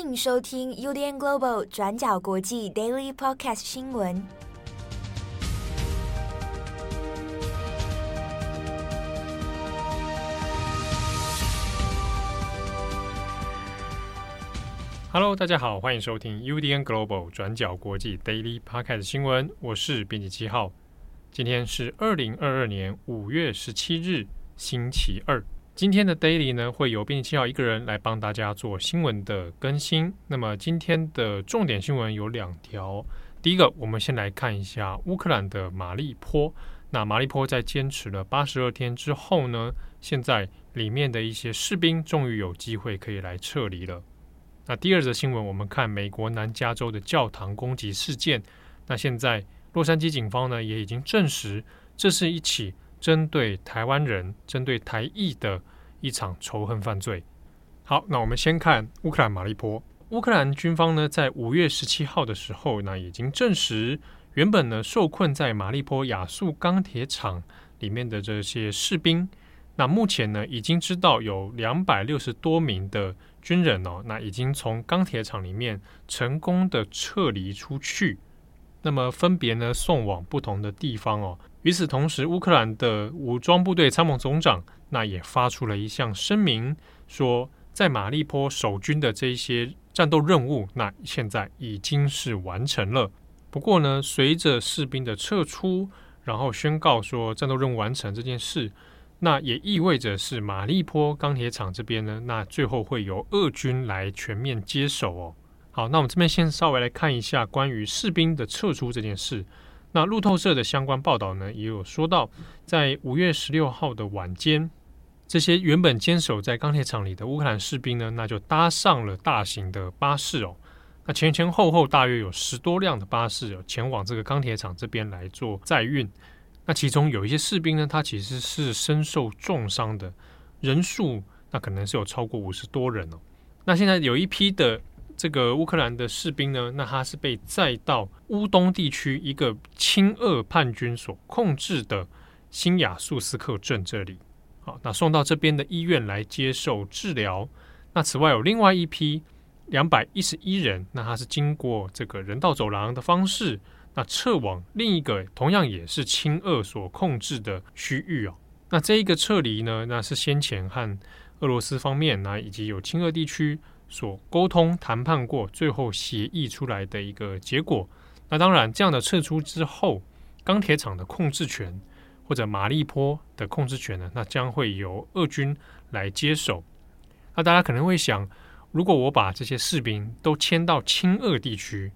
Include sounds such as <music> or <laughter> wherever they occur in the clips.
欢迎收听 UDN Global 转角国际 Daily Podcast 新闻。Hello，大家好，欢迎收听 UDN Global 转角国际 Daily Podcast 新闻。我是编辑七号，今天是二零二二年五月十七日，星期二。今天的 Daily 呢，会由编辑七号一个人来帮大家做新闻的更新。那么今天的重点新闻有两条。第一个，我们先来看一下乌克兰的马利坡。那马利坡在坚持了八十二天之后呢，现在里面的一些士兵终于有机会可以来撤离了。那第二则新闻，我们看美国南加州的教堂攻击事件。那现在洛杉矶警方呢，也已经证实，这是一起。针对台湾人、针对台裔的一场仇恨犯罪。好，那我们先看乌克兰马利坡。乌克兰军方呢，在五月十七号的时候，那已经证实，原本呢受困在马利坡亚速钢铁厂里面的这些士兵，那目前呢已经知道有两百六十多名的军人哦，那已经从钢铁厂里面成功的撤离出去，那么分别呢送往不同的地方哦。与此同时，乌克兰的武装部队参谋总长那也发出了一项声明，说在马利坡守军的这一些战斗任务，那现在已经是完成了。不过呢，随着士兵的撤出，然后宣告说战斗任务完成这件事，那也意味着是马利坡钢铁厂这边呢，那最后会由俄军来全面接手哦。好，那我们这边先稍微来看一下关于士兵的撤出这件事。那路透社的相关报道呢，也有说到，在五月十六号的晚间，这些原本坚守在钢铁厂里的乌克兰士兵呢，那就搭上了大型的巴士哦。那前前后后大约有十多辆的巴士哦，前往这个钢铁厂这边来做载运。那其中有一些士兵呢，他其实是身受重伤的，人数那可能是有超过五十多人哦。那现在有一批的。这个乌克兰的士兵呢，那他是被载到乌东地区一个亲俄叛军所控制的新亚速斯克镇这里，好，那送到这边的医院来接受治疗。那此外有另外一批两百一十一人，那他是经过这个人道走廊的方式，那撤往另一个同样也是亲俄所控制的区域哦。那这一个撤离呢，那是先前和俄罗斯方面，那以及有亲俄地区。所沟通谈判过，最后协议出来的一个结果。那当然，这样的撤出之后，钢铁厂的控制权或者马利坡的控制权呢，那将会由俄军来接手。那大家可能会想，如果我把这些士兵都迁到亲俄地区，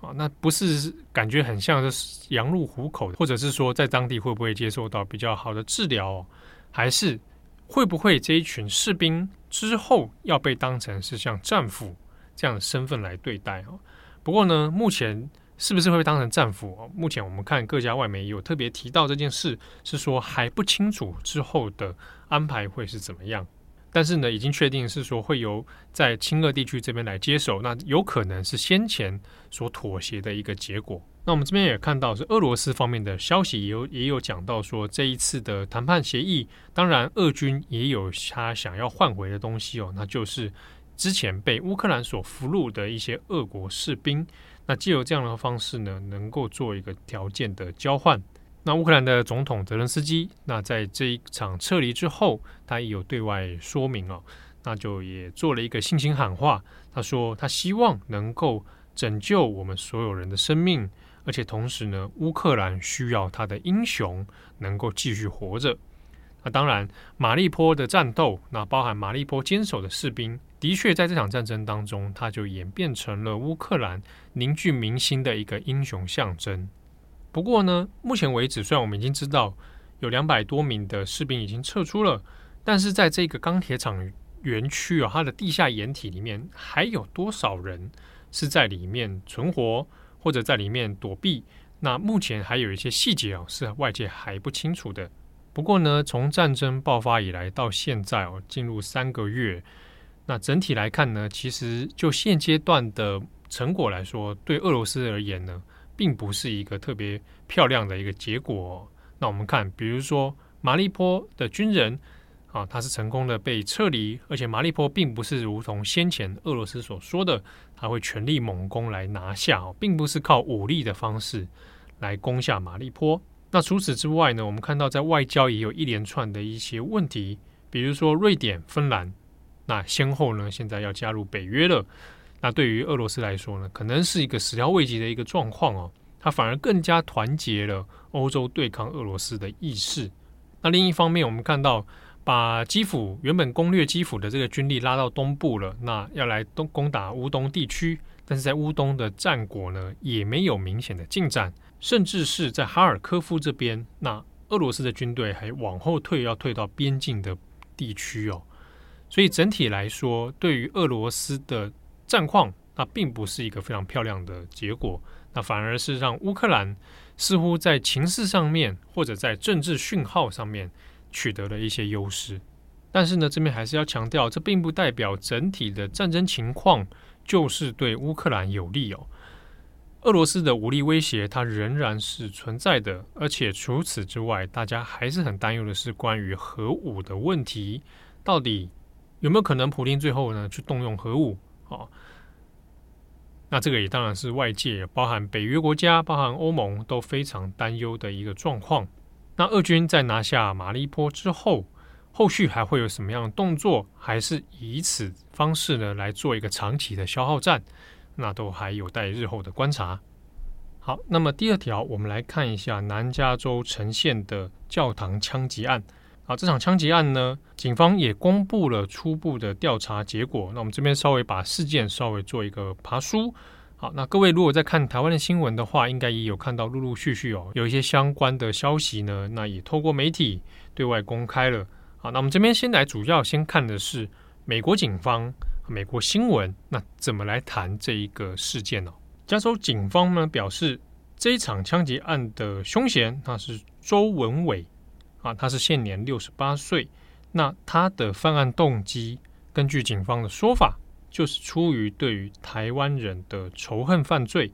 啊，那不是感觉很像是羊入虎口，或者是说在当地会不会接受到比较好的治疗，还是会不会这一群士兵？之后要被当成是像战俘这样的身份来对待哦。不过呢，目前是不是会被当成战俘哦？目前我们看各家外媒有特别提到这件事，是说还不清楚之后的安排会是怎么样。但是呢，已经确定是说会由在亲俄地区这边来接手，那有可能是先前所妥协的一个结果。那我们这边也看到是俄罗斯方面的消息，也有也有讲到说，这一次的谈判协议，当然俄军也有他想要换回的东西哦，那就是之前被乌克兰所俘虏的一些俄国士兵。那借由这样的方式呢，能够做一个条件的交换。那乌克兰的总统泽伦斯基，那在这一场撤离之后，他也有对外说明哦，那就也做了一个信心喊话，他说他希望能够拯救我们所有人的生命。而且同时呢，乌克兰需要他的英雄能够继续活着。那当然，马利坡的战斗，那包含马利坡坚守的士兵，的确在这场战争当中，他就演变成了乌克兰凝聚民心的一个英雄象征。不过呢，目前为止，虽然我们已经知道有两百多名的士兵已经撤出了，但是在这个钢铁厂园区啊，它的地下掩体里面，还有多少人是在里面存活？或者在里面躲避，那目前还有一些细节哦，是外界还不清楚的。不过呢，从战争爆发以来到现在哦，进入三个月，那整体来看呢，其实就现阶段的成果来说，对俄罗斯而言呢，并不是一个特别漂亮的一个结果。那我们看，比如说马利坡的军人啊，他是成功的被撤离，而且马利坡并不是如同先前俄罗斯所说的，他会全力猛攻来拿下，并不是靠武力的方式来攻下马利坡。那除此之外呢，我们看到在外交也有一连串的一些问题，比如说瑞典、芬兰，那先后呢现在要加入北约了。那对于俄罗斯来说呢，可能是一个始料未及的一个状况哦，它反而更加团结了欧洲对抗俄罗斯的意识。那另一方面，我们看到把基辅原本攻略基辅的这个军力拉到东部了，那要来东攻打乌东地区，但是在乌东的战果呢，也没有明显的进展，甚至是在哈尔科夫这边，那俄罗斯的军队还往后退，要退到边境的地区哦。所以整体来说，对于俄罗斯的战况，那并不是一个非常漂亮的结果，那反而是让乌克兰似乎在情势上面或者在政治讯号上面取得了一些优势。但是呢，这边还是要强调，这并不代表整体的战争情况就是对乌克兰有利哦。俄罗斯的武力威胁它仍然是存在的，而且除此之外，大家还是很担忧的是关于核武的问题，到底有没有可能普丁最后呢去动用核武？哦，那这个也当然是外界，包含北约国家、包含欧盟都非常担忧的一个状况。那俄军在拿下马利坡之后，后续还会有什么样的动作？还是以此方式呢来做一个长期的消耗战？那都还有待日后的观察。好，那么第二条，我们来看一下南加州呈现的教堂枪击案。啊，这场枪击案呢，警方也公布了初步的调查结果。那我们这边稍微把事件稍微做一个爬梳。好，那各位如果在看台湾的新闻的话，应该也有看到陆陆续续哦，有一些相关的消息呢，那也透过媒体对外公开了。好，那我们这边先来主要先看的是美国警方、美国新闻，那怎么来谈这一个事件呢？加州警方呢表示，这一场枪击案的凶嫌那是周文伟。啊，他是现年六十八岁。那他的犯案动机，根据警方的说法，就是出于对于台湾人的仇恨犯罪。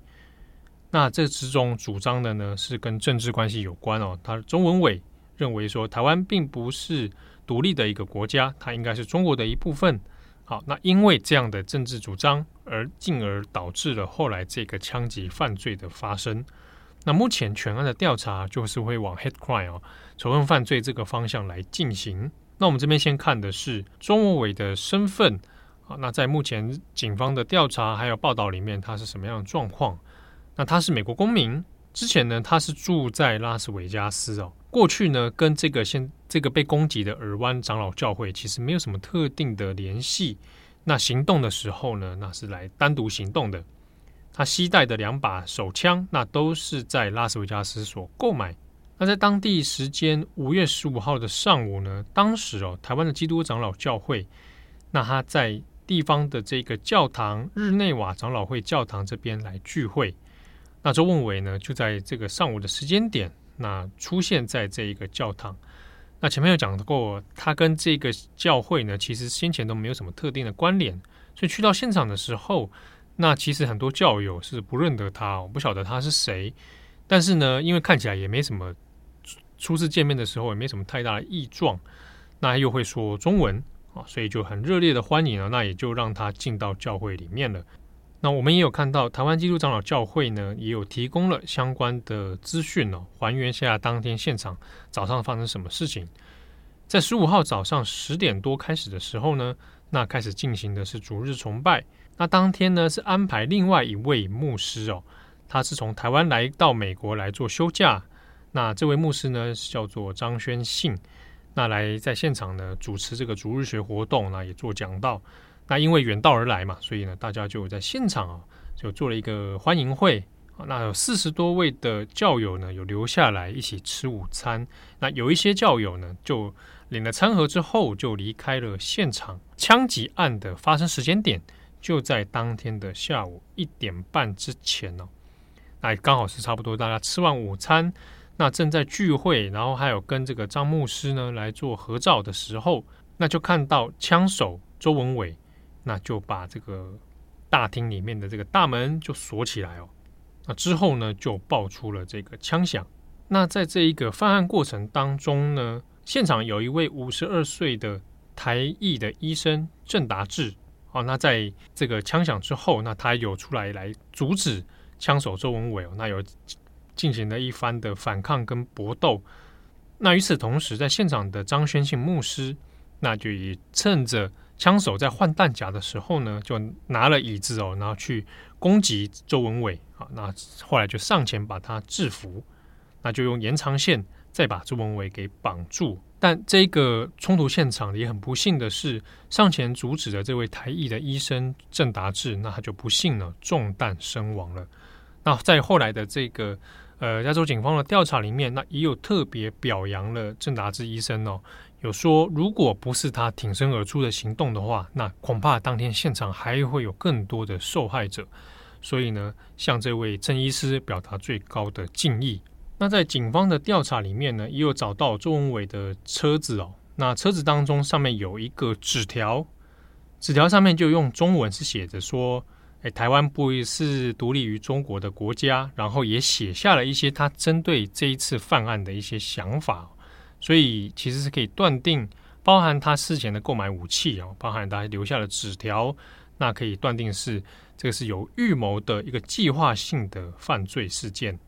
那这之中主张的呢，是跟政治关系有关哦。他中文委认为说，台湾并不是独立的一个国家，它应该是中国的一部分。好，那因为这样的政治主张，而进而导致了后来这个枪击犯罪的发生。那目前全案的调查就是会往 hate crime 哦，仇恨犯罪这个方向来进行。那我们这边先看的是中文委的身份那在目前警方的调查还有报道里面，他是什么样的状况？那他是美国公民，之前呢他是住在拉斯维加斯哦。过去呢跟这个现这个被攻击的尔湾长老教会其实没有什么特定的联系。那行动的时候呢，那是来单独行动的。他携带的两把手枪，那都是在拉斯维加斯所购买。那在当地时间五月十五号的上午呢，当时哦，台湾的基督长老教会，那他在地方的这个教堂日内瓦长老会教堂这边来聚会。那周文伟呢，就在这个上午的时间点，那出现在这一个教堂。那前面有讲过，他跟这个教会呢，其实先前都没有什么特定的关联，所以去到现场的时候。那其实很多教友是不认得他，我不晓得他是谁。但是呢，因为看起来也没什么初次见面的时候也没什么太大的异状，那又会说中文啊，所以就很热烈的欢迎了。那也就让他进到教会里面了。那我们也有看到台湾基督长老教会呢，也有提供了相关的资讯哦，还原下当天现场早上发生什么事情。在十五号早上十点多开始的时候呢，那开始进行的是主日崇拜。那当天呢，是安排另外一位牧师哦，他是从台湾来到美国来做休假。那这位牧师呢是，叫做张宣信，那来在现场呢主持这个逐日学活动，那也做讲道。那因为远道而来嘛，所以呢，大家就在现场啊，就做了一个欢迎会。那有四十多位的教友呢，有留下来一起吃午餐。那有一些教友呢，就领了餐盒之后就离开了现场。枪击案的发生时间点。就在当天的下午一点半之前哦，那刚好是差不多大家吃完午餐，那正在聚会，然后还有跟这个张牧师呢来做合照的时候，那就看到枪手周文伟，那就把这个大厅里面的这个大门就锁起来哦。那之后呢，就爆出了这个枪响。那在这一个犯案过程当中呢，现场有一位五十二岁的台裔的医生郑达志，哦，那在这个枪响之后，那他有出来来阻止枪手周文伟哦，那有进行了一番的反抗跟搏斗。那与此同时，在现场的张宣信牧师，那就也趁着枪手在换弹夹的时候呢，就拿了椅子哦，然后去攻击周文伟啊。那后来就上前把他制服，那就用延长线。再把周文伟给绑住，但这个冲突现场也很不幸的是，上前阻止的这位台裔的医生郑达志，那他就不幸呢，中弹身亡了。那在后来的这个呃加州警方的调查里面，那也有特别表扬了郑达志医生哦，有说如果不是他挺身而出的行动的话，那恐怕当天现场还会有更多的受害者。所以呢，向这位郑医师表达最高的敬意。那在警方的调查里面呢，也有找到周文伟的车子哦。那车子当中上面有一个纸条，纸条上面就用中文是写着说：“哎，台湾不是独立于中国的国家。”然后也写下了一些他针对这一次犯案的一些想法。所以其实是可以断定，包含他事前的购买武器哦，包含他留下的纸条，那可以断定是这个是有预谋的一个计划性的犯罪事件。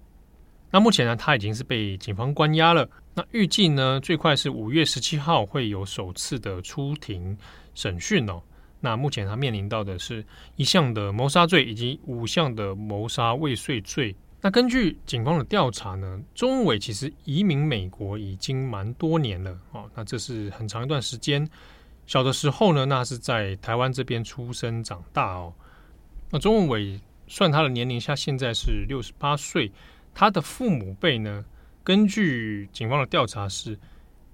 那目前呢，他已经是被警方关押了。那预计呢，最快是五月十七号会有首次的出庭审讯哦。那目前他面临到的是一项的谋杀罪以及五项的谋杀未遂罪。那根据警方的调查呢，钟伟其实移民美国已经蛮多年了哦。那这是很长一段时间。小的时候呢，那是在台湾这边出生长大哦。那钟伟算他的年龄下，现在是六十八岁。他的父母辈呢，根据警方的调查是，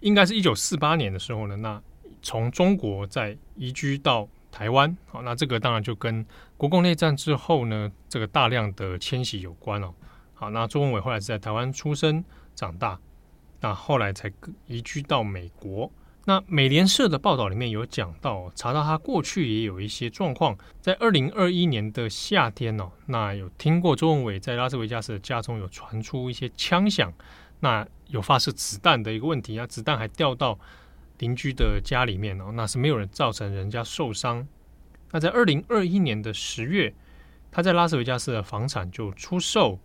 应该是一九四八年的时候呢，那从中国在移居到台湾。好，那这个当然就跟国共内战之后呢，这个大量的迁徙有关哦。好，那周文伟后来是在台湾出生长大，那后来才移居到美国。那美联社的报道里面有讲到，查到他过去也有一些状况，在二零二一年的夏天哦，那有听过周文伟在拉斯维加斯的家中有传出一些枪响，那有发射子弹的一个问题啊，子弹还掉到邻居的家里面哦，那是没有人造成人家受伤。那在二零二一年的十月，他在拉斯维加斯的房产就出售，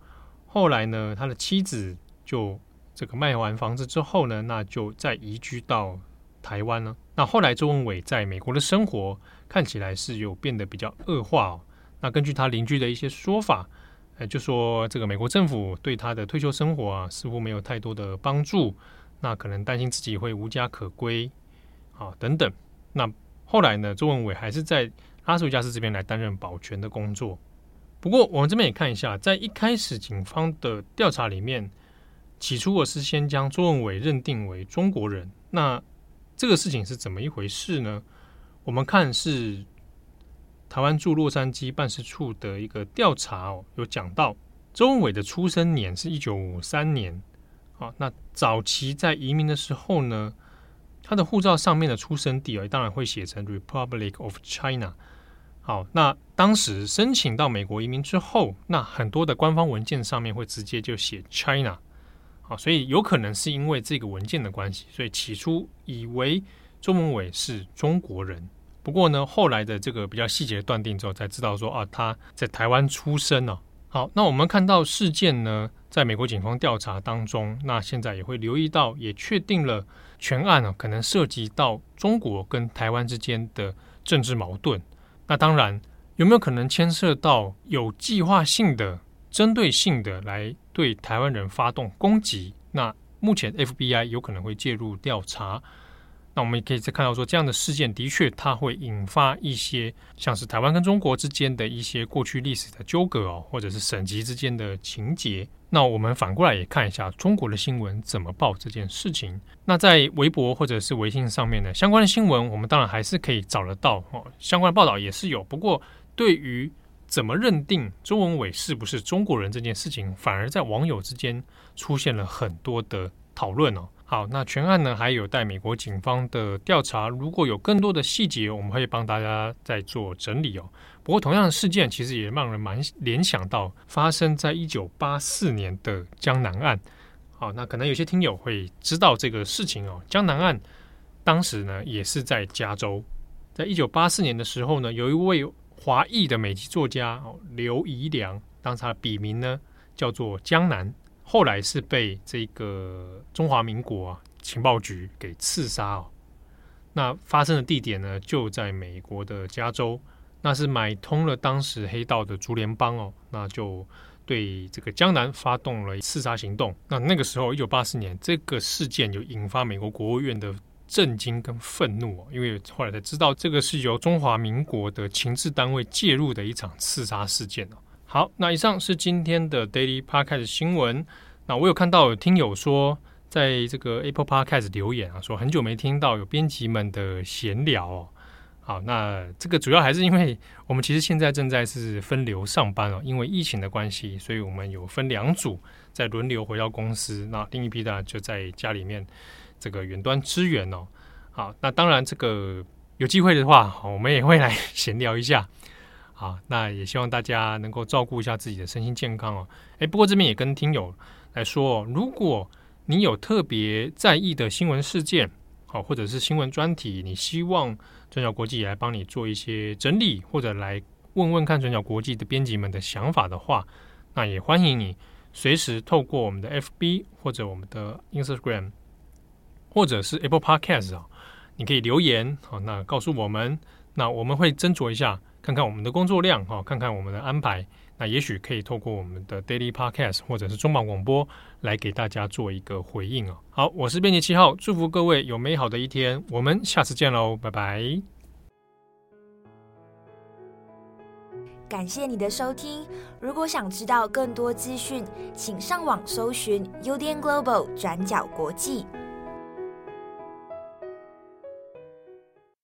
后来呢，他的妻子就这个卖完房子之后呢，那就再移居到。台湾了？那后来周文伟在美国的生活看起来是有变得比较恶化哦。那根据他邻居的一些说法，呃，就说这个美国政府对他的退休生活啊，似乎没有太多的帮助。那可能担心自己会无家可归啊，等等。那后来呢，周文伟还是在拉斯维加斯这边来担任保全的工作。不过我们这边也看一下，在一开始警方的调查里面，起初我是先将周文伟认定为中国人。那这个事情是怎么一回事呢？我们看是台湾驻洛杉矶办事处的一个调查哦，有讲到周文伟的出生年是一九五三年。好，那早期在移民的时候呢，他的护照上面的出生地哦，当然会写成 Republic of China。好，那当时申请到美国移民之后，那很多的官方文件上面会直接就写 China。好，所以有可能是因为这个文件的关系，所以起初以为周文伟是中国人。不过呢，后来的这个比较细节断定之后，才知道说啊，他在台湾出生哦。好，那我们看到事件呢，在美国警方调查当中，那现在也会留意到，也确定了全案呢，可能涉及到中国跟台湾之间的政治矛盾。那当然，有没有可能牵涉到有计划性的？针对性的来对台湾人发动攻击，那目前 FBI 有可能会介入调查。那我们也可以再看到说，这样的事件的确它会引发一些像是台湾跟中国之间的一些过去历史的纠葛哦，或者是省级之间的情节。那我们反过来也看一下中国的新闻怎么报这件事情。那在微博或者是微信上面呢，相关的新闻我们当然还是可以找得到哦，相关的报道也是有。不过对于怎么认定周文伟是不是中国人这件事情，反而在网友之间出现了很多的讨论哦。好，那全案呢还有待美国警方的调查，如果有更多的细节，我们会帮大家再做整理哦。不过同样的事件其实也让人蛮联想到发生在一九八四年的江南案好，那可能有些听友会知道这个事情哦。江南案当时呢也是在加州，在一九八四年的时候呢，有一位华裔的美籍作家哦刘宜良，当时他的笔名呢叫做江南，后来是被这个中华民国啊情报局给刺杀哦。那发生的地点呢就在美国的加州，那是买通了当时黑道的竹联帮哦，那就。对这个江南发动了刺杀行动。那那个时候，一九八四年，这个事件就引发美国国务院的震惊跟愤怒哦，因为后来才知道，这个是由中华民国的情治单位介入的一场刺杀事件哦。好，那以上是今天的 Daily Podcast 新闻。那我有看到有听友说，在这个 Apple Podcast 留言啊，说很久没听到有编辑们的闲聊哦。好，那这个主要还是因为我们其实现在正在是分流上班哦，因为疫情的关系，所以我们有分两组在轮流回到公司，那另一批呢就在家里面这个远端支援哦。好，那当然这个有机会的话，我们也会来 <laughs> 闲聊一下。啊，那也希望大家能够照顾一下自己的身心健康哦。诶，不过这边也跟听友来说，如果你有特别在意的新闻事件，好，或者是新闻专题，你希望转角国际也来帮你做一些整理，或者来问问看转角国际的编辑们的想法的话，那也欢迎你随时透过我们的 FB 或者我们的 Instagram，或者是 Apple Podcast 啊，你可以留言好，那告诉我们，那我们会斟酌一下，看看我们的工作量哈，看看我们的安排。那也许可以透过我们的 Daily Podcast 或者是中广广播来给大家做一个回应哦。好，我是编辑七号，祝福各位有美好的一天，我们下次见喽，拜拜。感谢你的收听，如果想知道更多资讯，请上网搜寻 UDN Global 转角国际。